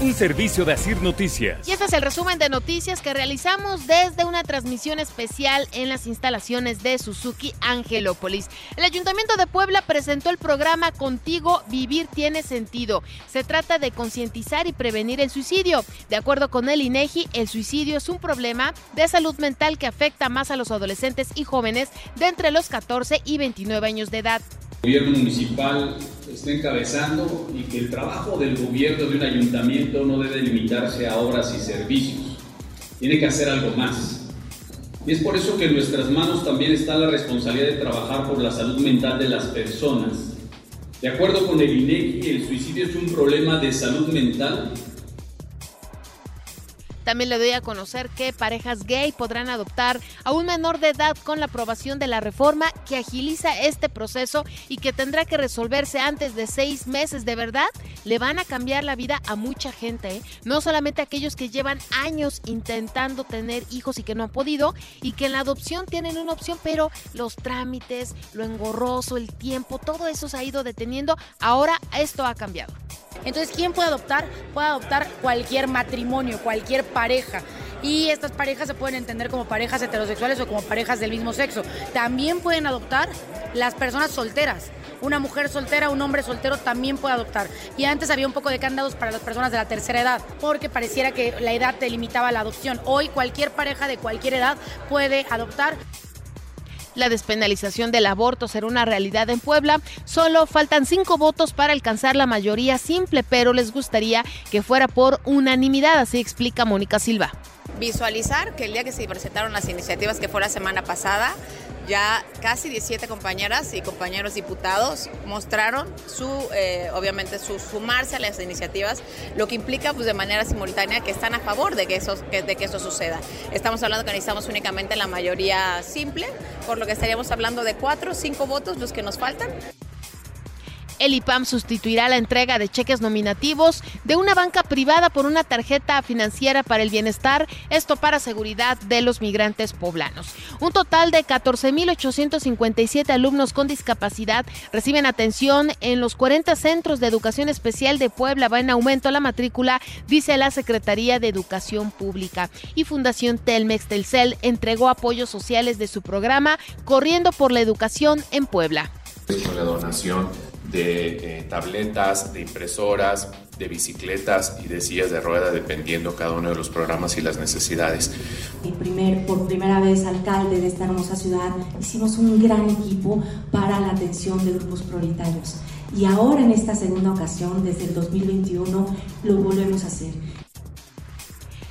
un servicio de Asir Noticias. Y este es el resumen de noticias que realizamos desde una transmisión especial en las instalaciones de Suzuki Angelópolis. El Ayuntamiento de Puebla presentó el programa Contigo Vivir Tiene Sentido. Se trata de concientizar y prevenir el suicidio. De acuerdo con el INEGI, el suicidio es un problema de salud mental que afecta más a los adolescentes y jóvenes de entre los 14 y 29 años de edad. El gobierno municipal está encabezando y que el trabajo del gobierno de un ayuntamiento no debe limitarse a obras y servicios. Tiene que hacer algo más. Y es por eso que en nuestras manos también está la responsabilidad de trabajar por la salud mental de las personas. De acuerdo con el INEGI, el suicidio es un problema de salud mental también le doy a conocer que parejas gay podrán adoptar a un menor de edad con la aprobación de la reforma que agiliza este proceso y que tendrá que resolverse antes de seis meses. De verdad, le van a cambiar la vida a mucha gente, ¿eh? no solamente a aquellos que llevan años intentando tener hijos y que no han podido y que en la adopción tienen una opción, pero los trámites, lo engorroso, el tiempo, todo eso se ha ido deteniendo. Ahora esto ha cambiado. Entonces, ¿quién puede adoptar? Puede adoptar cualquier matrimonio, cualquier pareja. Y estas parejas se pueden entender como parejas heterosexuales o como parejas del mismo sexo. También pueden adoptar las personas solteras. Una mujer soltera, un hombre soltero también puede adoptar. Y antes había un poco de candados para las personas de la tercera edad, porque pareciera que la edad te limitaba la adopción. Hoy cualquier pareja de cualquier edad puede adoptar. La despenalización del aborto será una realidad en Puebla. Solo faltan cinco votos para alcanzar la mayoría simple, pero les gustaría que fuera por unanimidad, así explica Mónica Silva. Visualizar que el día que se presentaron las iniciativas, que fue la semana pasada, ya casi 17 compañeras y compañeros diputados mostraron su, eh, obviamente, su sumarse a las iniciativas, lo que implica pues, de manera simultánea que están a favor de que, eso, de que eso suceda. Estamos hablando que necesitamos únicamente la mayoría simple, por lo que estaríamos hablando de cuatro o cinco votos los que nos faltan. El IPAM sustituirá la entrega de cheques nominativos de una banca privada por una tarjeta financiera para el bienestar, esto para seguridad de los migrantes poblanos. Un total de 14.857 alumnos con discapacidad reciben atención en los 40 centros de educación especial de Puebla. Va en aumento la matrícula, dice la Secretaría de Educación Pública. Y Fundación Telmex Telcel entregó apoyos sociales de su programa Corriendo por la Educación en Puebla. la donación de eh, tabletas, de impresoras, de bicicletas y de sillas de rueda, dependiendo cada uno de los programas y las necesidades. El primer, por primera vez alcalde de esta hermosa ciudad, hicimos un gran equipo para la atención de grupos prioritarios. Y ahora en esta segunda ocasión, desde el 2021, lo volvemos a hacer.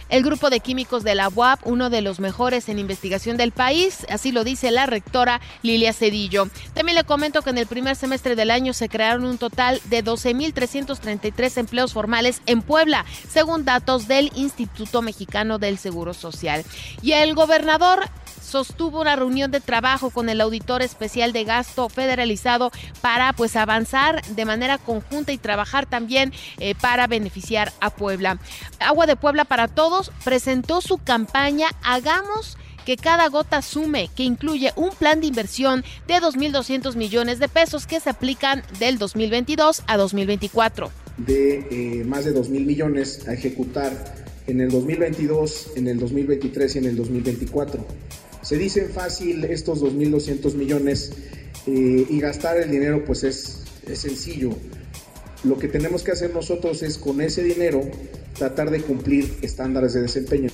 El grupo de químicos de la UAP, uno de los mejores en investigación del país, así lo dice la rectora Lilia Cedillo. También le comento que en el primer semestre del año se crearon un total de 12.333 empleos formales en Puebla, según datos del Instituto Mexicano del Seguro Social. Y el gobernador sostuvo una reunión de trabajo con el auditor especial de gasto federalizado para pues avanzar de manera conjunta y trabajar también eh, para beneficiar a Puebla. Agua de Puebla para todos presentó su campaña Hagamos que cada gota sume, que incluye un plan de inversión de 2.200 millones de pesos que se aplican del 2022 a 2024. De eh, más de 2.000 millones a ejecutar en el 2022, en el 2023 y en el 2024. Se dicen fácil estos 2.200 millones eh, y gastar el dinero pues es, es sencillo. Lo que tenemos que hacer nosotros es con ese dinero tratar de cumplir estándares de desempeño.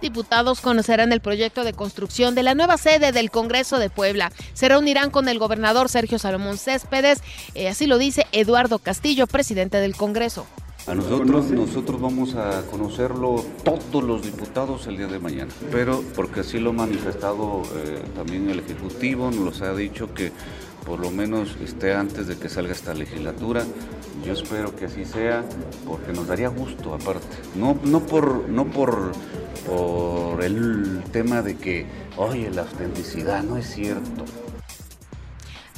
Diputados conocerán el proyecto de construcción de la nueva sede del Congreso de Puebla. Se reunirán con el gobernador Sergio Salomón Céspedes, eh, así lo dice Eduardo Castillo, presidente del Congreso. A nosotros, nosotros vamos a conocerlo todos los diputados el día de mañana, pero porque así lo ha manifestado eh, también el Ejecutivo, nos ha dicho que por lo menos esté antes de que salga esta legislatura. Yo espero que así sea, porque nos daría gusto aparte. No, no por, no por, por el tema de que, oye, la autenticidad, no es cierto.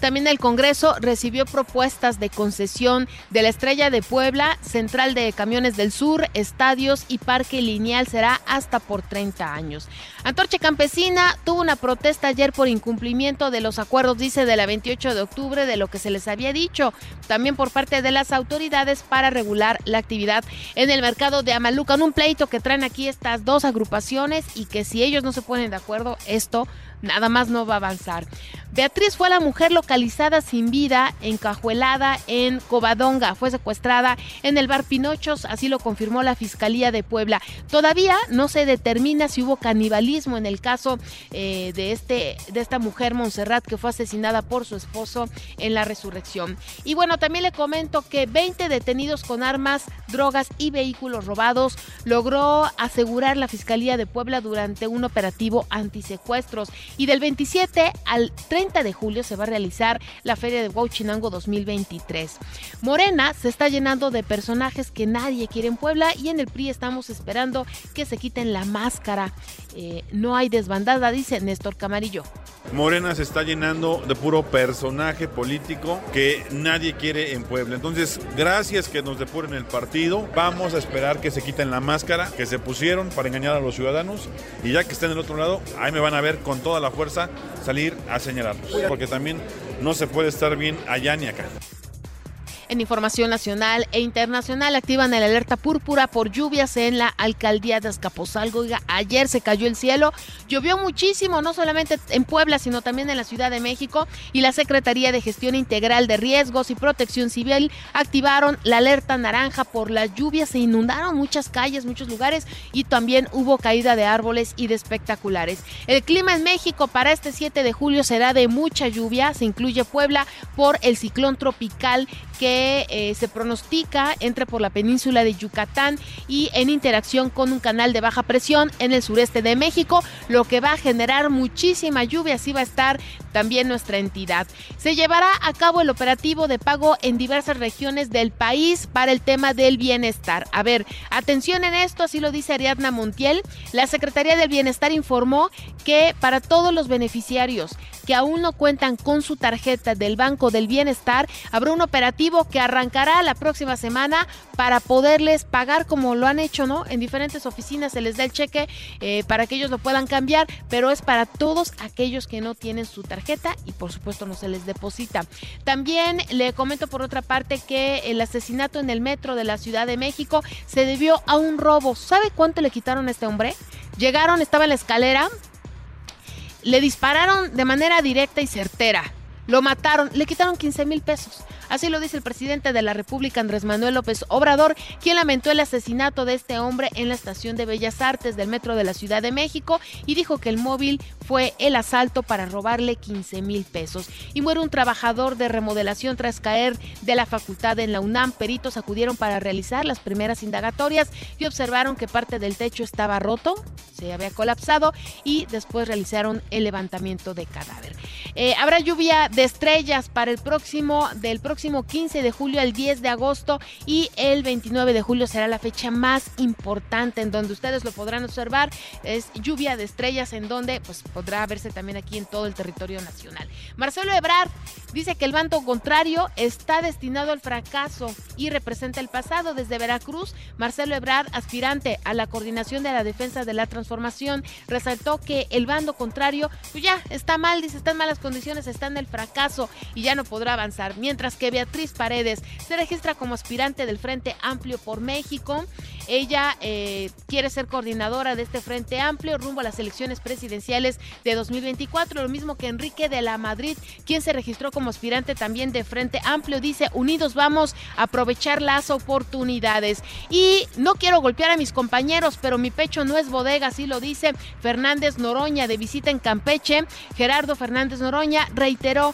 También el Congreso recibió propuestas de concesión de la Estrella de Puebla, Central de Camiones del Sur, estadios y parque lineal será hasta por 30 años. Antorcha Campesina tuvo una protesta ayer por incumplimiento de los acuerdos, dice, de la 28 de octubre, de lo que se les había dicho, también por parte de las autoridades para regular la actividad en el mercado de Amaluca. un pleito que traen aquí estas dos agrupaciones y que si ellos no se ponen de acuerdo, esto nada más no va a avanzar. Beatriz fue la mujer localizada sin vida, encajuelada en Covadonga. Fue secuestrada en el bar Pinochos, así lo confirmó la Fiscalía de Puebla. Todavía no se determina si hubo canibalismo en el caso eh, de, este, de esta mujer Montserrat que fue asesinada por su esposo en la resurrección. Y bueno, también le comento que 20 detenidos con armas, drogas y vehículos robados logró asegurar la Fiscalía de Puebla durante un operativo antisecuestros. Y del 27 al 30 de julio se va a realizar la Feria de Huachinango 2023. Morena se está llenando de personajes que nadie quiere en Puebla y en el PRI estamos esperando que se quiten la máscara. Eh, no hay desbandada, dice Néstor Camarillo. Morena se está llenando de puro personaje político que nadie quiere en Puebla. Entonces, gracias que nos depuren el partido. Vamos a esperar que se quiten la máscara que se pusieron para engañar a los ciudadanos. Y ya que estén del otro lado, ahí me van a ver con toda la fuerza salir a señalarlos. Porque también no se puede estar bien allá ni acá. En información nacional e internacional activan el alerta púrpura por lluvias en la alcaldía de Azcapotzalco. ayer se cayó el cielo, llovió muchísimo, no solamente en Puebla, sino también en la Ciudad de México. Y la Secretaría de Gestión Integral de Riesgos y Protección Civil activaron la alerta naranja por la lluvia. Se inundaron muchas calles, muchos lugares y también hubo caída de árboles y de espectaculares. El clima en México para este 7 de julio será de mucha lluvia. Se incluye Puebla por el ciclón tropical que eh, se pronostica entre por la península de Yucatán y en interacción con un canal de baja presión en el sureste de México, lo que va a generar muchísima lluvia, así va a estar también nuestra entidad. Se llevará a cabo el operativo de pago en diversas regiones del país para el tema del bienestar. A ver, atención en esto, así lo dice Ariadna Montiel. La Secretaría del Bienestar informó que para todos los beneficiarios que aún no cuentan con su tarjeta del Banco del Bienestar, habrá un operativo que arrancará la próxima semana para poderles pagar como lo han hecho, ¿no? En diferentes oficinas se les da el cheque eh, para que ellos lo puedan cambiar, pero es para todos aquellos que no tienen su tarjeta y por supuesto no se les deposita. También le comento por otra parte que el asesinato en el metro de la Ciudad de México se debió a un robo. ¿Sabe cuánto le quitaron a este hombre? Llegaron, estaba en la escalera, le dispararon de manera directa y certera. Lo mataron, le quitaron 15 mil pesos. Así lo dice el presidente de la República, Andrés Manuel López Obrador, quien lamentó el asesinato de este hombre en la estación de Bellas Artes del Metro de la Ciudad de México y dijo que el móvil fue el asalto para robarle 15 mil pesos. Y muere un trabajador de remodelación tras caer de la facultad en la UNAM. Peritos acudieron para realizar las primeras indagatorias y observaron que parte del techo estaba roto, se había colapsado y después realizaron el levantamiento de cadáver. Eh, habrá lluvia de estrellas para el próximo del próximo próximo 15 de julio al 10 de agosto y el 29 de julio será la fecha más importante en donde ustedes lo podrán observar. Es lluvia de estrellas en donde pues podrá verse también aquí en todo el territorio nacional. Marcelo Ebrard dice que el bando contrario está destinado al fracaso y representa el pasado. Desde Veracruz, Marcelo Ebrard, aspirante a la coordinación de la defensa de la transformación, resaltó que el bando contrario pues ya está mal, dice, está en malas condiciones, está en el fracaso y ya no podrá avanzar. Mientras que Beatriz Paredes se registra como aspirante del Frente Amplio por México. Ella eh, quiere ser coordinadora de este Frente Amplio rumbo a las elecciones presidenciales de 2024, lo mismo que Enrique de la Madrid, quien se registró como aspirante también de Frente Amplio, dice, unidos vamos a aprovechar las oportunidades. Y no quiero golpear a mis compañeros, pero mi pecho no es bodega, así lo dice Fernández Noroña de visita en Campeche. Gerardo Fernández Noroña reiteró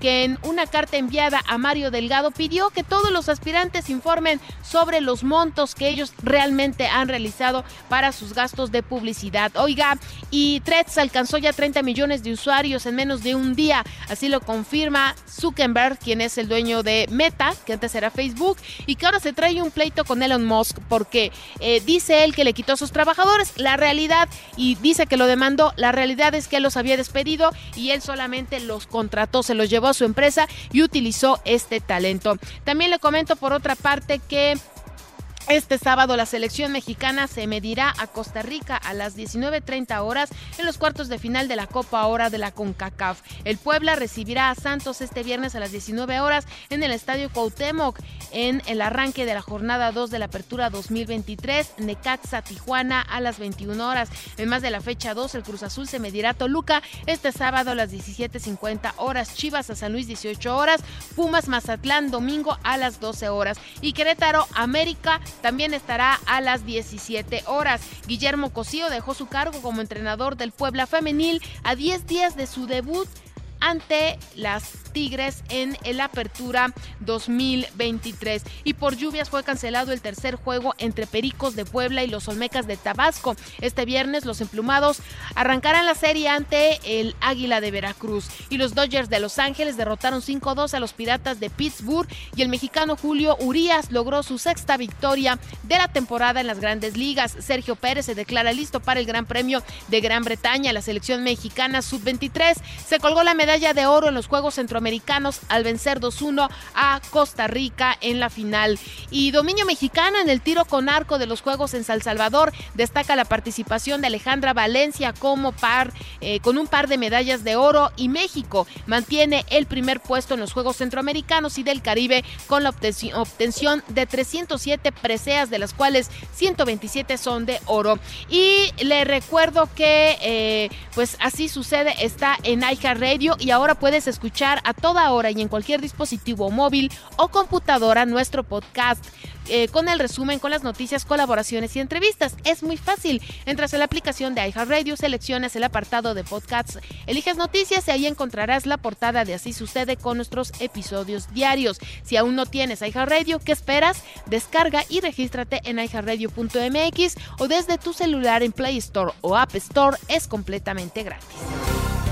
que en una carta enviada a Mario Delgado pidió que todos los aspirantes informen sobre los montos que ellos realmente han realizado para sus gastos de publicidad. Oiga, y Threads alcanzó ya 30 millones de usuarios en menos de un día, así lo confirma Zuckerberg, quien es el dueño de Meta, que antes era Facebook, y que ahora se trae un pleito con Elon Musk porque eh, dice él que le quitó a sus trabajadores. La realidad, y dice que lo demandó, la realidad es que él los había despedido y él solamente los contrató, se los llevó su empresa y utilizó este talento. También le comento por otra parte que este sábado la selección mexicana se medirá a Costa Rica a las 19.30 horas en los cuartos de final de la Copa Hora de la CONCACAF. El Puebla recibirá a Santos este viernes a las 19 horas en el Estadio Cuauhtémoc en el arranque de la jornada 2 de la Apertura 2023. Necaxa Tijuana a las 21 horas. En más de la fecha 2 el Cruz Azul se medirá a Toluca este sábado a las 17.50 horas. Chivas a San Luis 18 horas. Pumas Mazatlán domingo a las 12 horas. Y Querétaro América también estará a las 17 horas. Guillermo Cosío dejó su cargo como entrenador del Puebla Femenil a 10 días de su debut ante las Tigres en el Apertura 2023. Y por lluvias fue cancelado el tercer juego entre Pericos de Puebla y los Olmecas de Tabasco. Este viernes los emplumados arrancarán la serie ante el Águila de Veracruz. Y los Dodgers de Los Ángeles derrotaron 5-2 a los Piratas de Pittsburgh y el mexicano Julio Urias logró su sexta victoria de la temporada en las grandes ligas. Sergio Pérez se declara listo para el Gran Premio de Gran Bretaña. La selección mexicana sub-23 se colgó la medalla medalla de oro en los Juegos Centroamericanos al vencer 2-1 a Costa Rica en la final. Y dominio mexicano en el tiro con arco de los Juegos en San Salvador. Destaca la participación de Alejandra Valencia como par eh, con un par de medallas de oro y México mantiene el primer puesto en los Juegos Centroamericanos y del Caribe con la obtención de 307 preseas de las cuales 127 son de oro. Y le recuerdo que eh, pues así sucede, está en iHeart Radio y ahora puedes escuchar a toda hora y en cualquier dispositivo móvil o computadora nuestro podcast eh, con el resumen, con las noticias, colaboraciones y entrevistas. Es muy fácil. Entras en la aplicación de iHeartRadio, seleccionas el apartado de podcasts, eliges noticias y ahí encontrarás la portada de Así sucede con nuestros episodios diarios. Si aún no tienes iHeartRadio, ¿qué esperas? Descarga y regístrate en iHeartRadio.mx o desde tu celular en Play Store o App Store. Es completamente gratis.